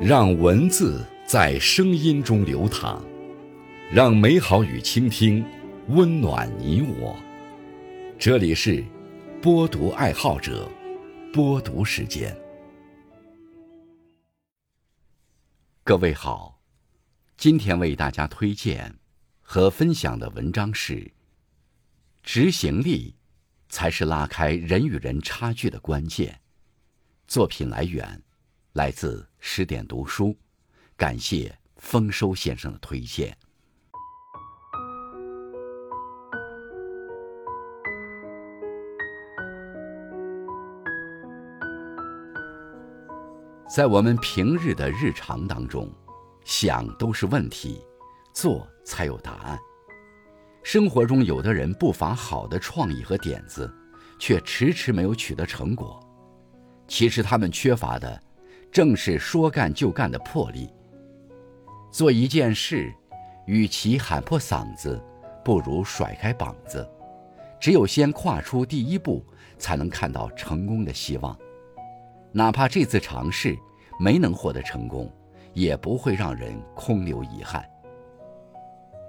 让文字在声音中流淌，让美好与倾听温暖你我。这里是播读爱好者播读时间。各位好，今天为大家推荐和分享的文章是：执行力才是拉开人与人差距的关键。作品来源来自十点读书，感谢丰收先生的推荐。在我们平日的日常当中，想都是问题，做才有答案。生活中，有的人不乏好的创意和点子，却迟迟没有取得成果。其实他们缺乏的，正是说干就干的魄力。做一件事，与其喊破嗓子，不如甩开膀子。只有先跨出第一步，才能看到成功的希望。哪怕这次尝试没能获得成功，也不会让人空留遗憾。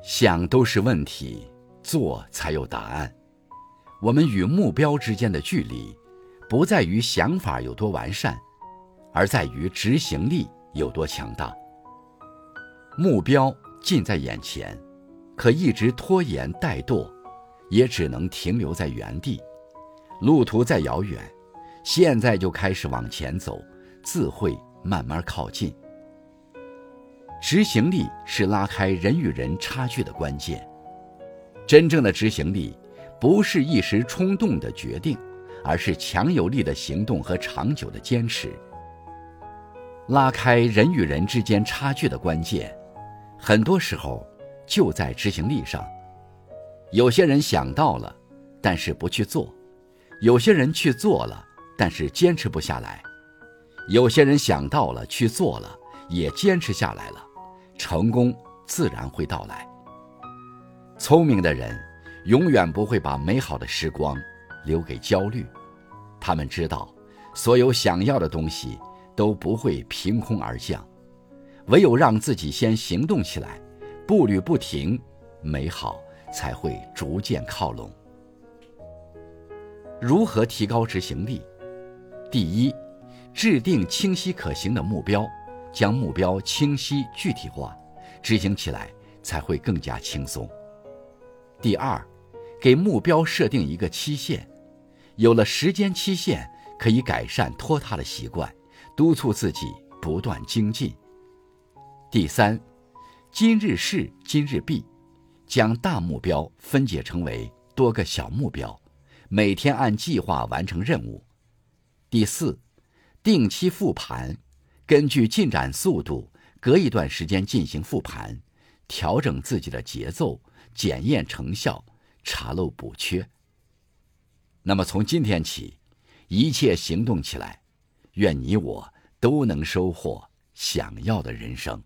想都是问题，做才有答案。我们与目标之间的距离。不在于想法有多完善，而在于执行力有多强大。目标近在眼前，可一直拖延怠惰，也只能停留在原地。路途再遥远，现在就开始往前走，自会慢慢靠近。执行力是拉开人与人差距的关键。真正的执行力，不是一时冲动的决定。而是强有力的行动和长久的坚持。拉开人与人之间差距的关键，很多时候就在执行力上。有些人想到了，但是不去做；有些人去做了，但是坚持不下来；有些人想到了，去做了，也坚持下来了，成功自然会到来。聪明的人，永远不会把美好的时光。留给焦虑，他们知道，所有想要的东西都不会凭空而降，唯有让自己先行动起来，步履不停，美好才会逐渐靠拢。如何提高执行力？第一，制定清晰可行的目标，将目标清晰具体化，执行起来才会更加轻松。第二。给目标设定一个期限，有了时间期限，可以改善拖沓的习惯，督促自己不断精进。第三，今日事今日毕，将大目标分解成为多个小目标，每天按计划完成任务。第四，定期复盘，根据进展速度，隔一段时间进行复盘，调整自己的节奏，检验成效。查漏补缺。那么从今天起，一切行动起来，愿你我都能收获想要的人生。